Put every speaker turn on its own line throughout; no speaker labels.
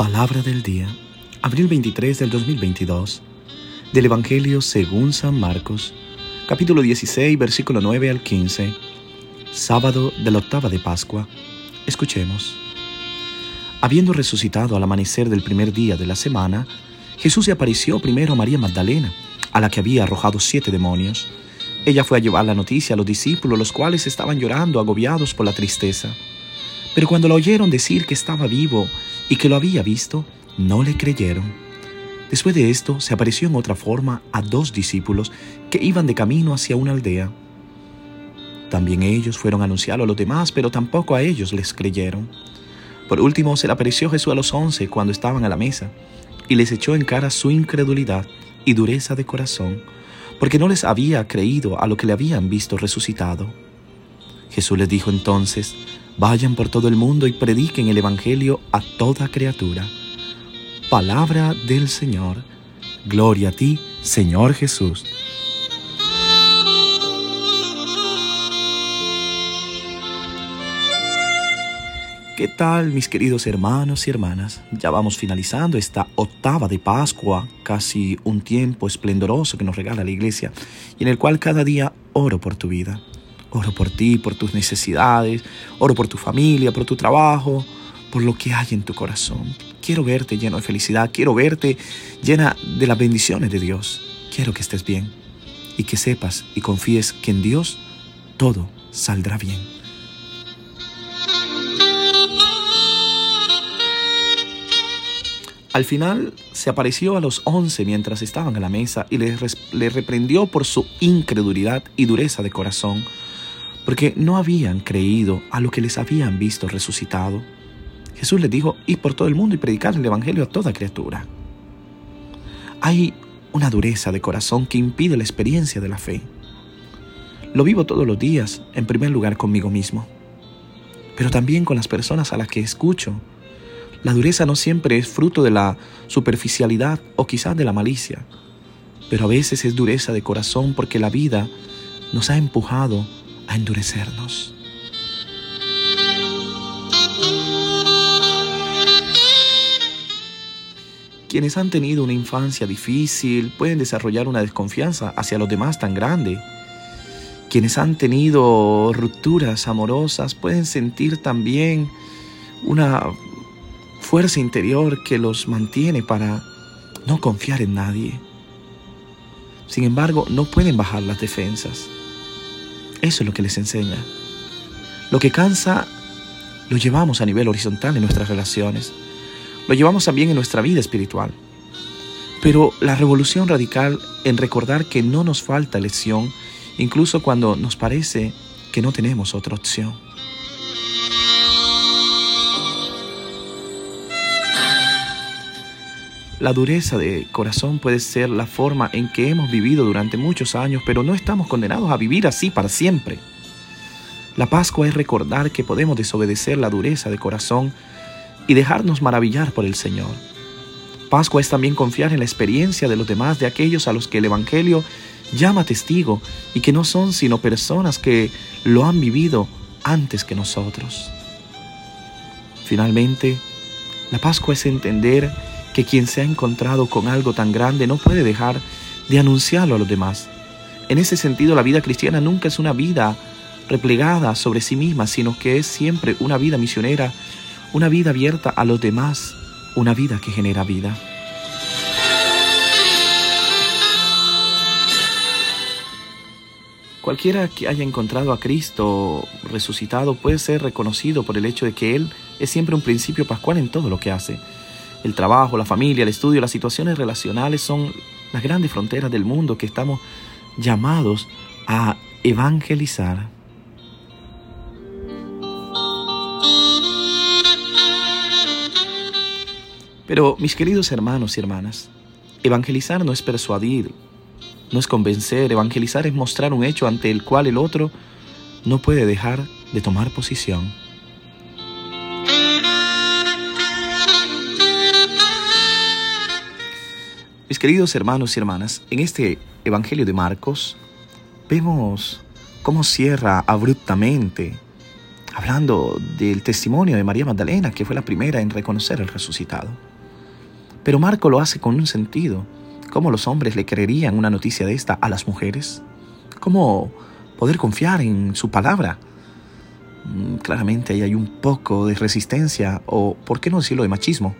Palabra del día, abril 23 del 2022, del Evangelio según San Marcos, capítulo 16, versículo 9 al 15, sábado de la octava de Pascua. Escuchemos. Habiendo resucitado al amanecer del primer día de la semana, Jesús se apareció primero a María Magdalena, a la que había arrojado siete demonios. Ella fue a llevar la noticia a los discípulos, los cuales estaban llorando, agobiados por la tristeza. Pero cuando lo oyeron decir que estaba vivo y que lo había visto, no le creyeron. Después de esto, se apareció en otra forma a dos discípulos que iban de camino hacia una aldea. También ellos fueron a anunciarlo a los demás, pero tampoco a ellos les creyeron. Por último, se le apareció Jesús a los once cuando estaban a la mesa, y les echó en cara su incredulidad y dureza de corazón, porque no les había creído a lo que le habían visto resucitado. Jesús les dijo entonces, Vayan por todo el mundo y prediquen el Evangelio a toda criatura. Palabra del Señor. Gloria a ti, Señor Jesús. ¿Qué tal mis queridos hermanos y hermanas? Ya vamos finalizando esta octava de Pascua, casi un tiempo esplendoroso que nos regala la iglesia y en el cual cada día oro por tu vida. Oro por ti, por tus necesidades, oro por tu familia, por tu trabajo, por lo que hay en tu corazón. Quiero verte lleno de felicidad, quiero verte llena de las bendiciones de Dios. Quiero que estés bien y que sepas y confíes que en Dios todo saldrá bien. Al final se apareció a los once mientras estaban a la mesa y les, les reprendió por su incredulidad y dureza de corazón porque no habían creído a lo que les habían visto resucitado. Jesús les dijo, ir por todo el mundo y predicar el Evangelio a toda criatura. Hay una dureza de corazón que impide la experiencia de la fe. Lo vivo todos los días, en primer lugar conmigo mismo, pero también con las personas a las que escucho. La dureza no siempre es fruto de la superficialidad o quizás de la malicia, pero a veces es dureza de corazón porque la vida nos ha empujado a endurecernos. Quienes han tenido una infancia difícil pueden desarrollar una desconfianza hacia los demás tan grande. Quienes han tenido rupturas amorosas pueden sentir también una fuerza interior que los mantiene para no confiar en nadie. Sin embargo, no pueden bajar las defensas. Eso es lo que les enseña. Lo que cansa lo llevamos a nivel horizontal en nuestras relaciones. Lo llevamos también en nuestra vida espiritual. Pero la revolución radical en recordar que no nos falta elección, incluso cuando nos parece que no tenemos otra opción. La dureza de corazón puede ser la forma en que hemos vivido durante muchos años, pero no estamos condenados a vivir así para siempre. La Pascua es recordar que podemos desobedecer la dureza de corazón y dejarnos maravillar por el Señor. Pascua es también confiar en la experiencia de los demás, de aquellos a los que el Evangelio llama testigo y que no son sino personas que lo han vivido antes que nosotros. Finalmente, la Pascua es entender que quien se ha encontrado con algo tan grande no puede dejar de anunciarlo a los demás. En ese sentido, la vida cristiana nunca es una vida replegada sobre sí misma, sino que es siempre una vida misionera, una vida abierta a los demás, una vida que genera vida. Cualquiera que haya encontrado a Cristo resucitado puede ser reconocido por el hecho de que Él es siempre un principio pascual en todo lo que hace. El trabajo, la familia, el estudio, las situaciones relacionales son las grandes fronteras del mundo que estamos llamados a evangelizar. Pero mis queridos hermanos y hermanas, evangelizar no es persuadir, no es convencer, evangelizar es mostrar un hecho ante el cual el otro no puede dejar de tomar posición. Mis queridos hermanos y hermanas, en este Evangelio de Marcos vemos cómo cierra abruptamente, hablando del testimonio de María Magdalena, que fue la primera en reconocer al resucitado. Pero Marco lo hace con un sentido. ¿Cómo los hombres le creerían una noticia de esta a las mujeres? ¿Cómo poder confiar en su palabra? Mm, claramente ahí hay un poco de resistencia o, ¿por qué no decirlo, de machismo?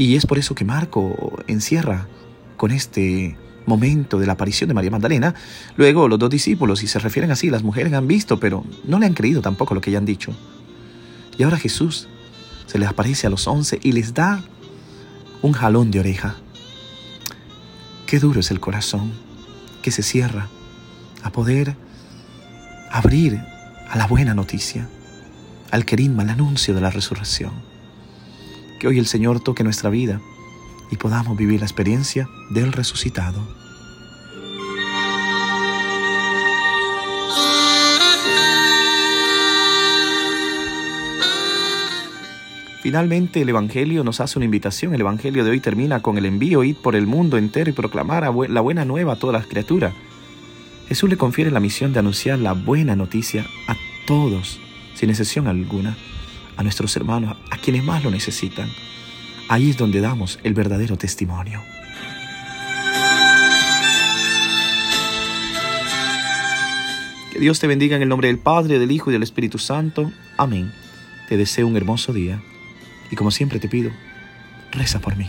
Y es por eso que Marco encierra con este momento de la aparición de María Magdalena, luego los dos discípulos, y se refieren así, las mujeres han visto, pero no le han creído tampoco lo que han dicho. Y ahora Jesús se les aparece a los once y les da un jalón de oreja. Qué duro es el corazón que se cierra a poder abrir a la buena noticia, al querigma, al anuncio de la resurrección. Que hoy el Señor toque nuestra vida y podamos vivir la experiencia del resucitado. Finalmente el Evangelio nos hace una invitación. El Evangelio de hoy termina con el envío, id por el mundo entero y proclamar la buena nueva a todas las criaturas. Jesús le confiere la misión de anunciar la buena noticia a todos, sin excepción alguna, a nuestros hermanos, a quienes más lo necesitan. Ahí es donde damos el verdadero testimonio. Que Dios te bendiga en el nombre del Padre, del Hijo y del Espíritu Santo. Amén. Te deseo un hermoso día y como siempre te pido, reza por mí.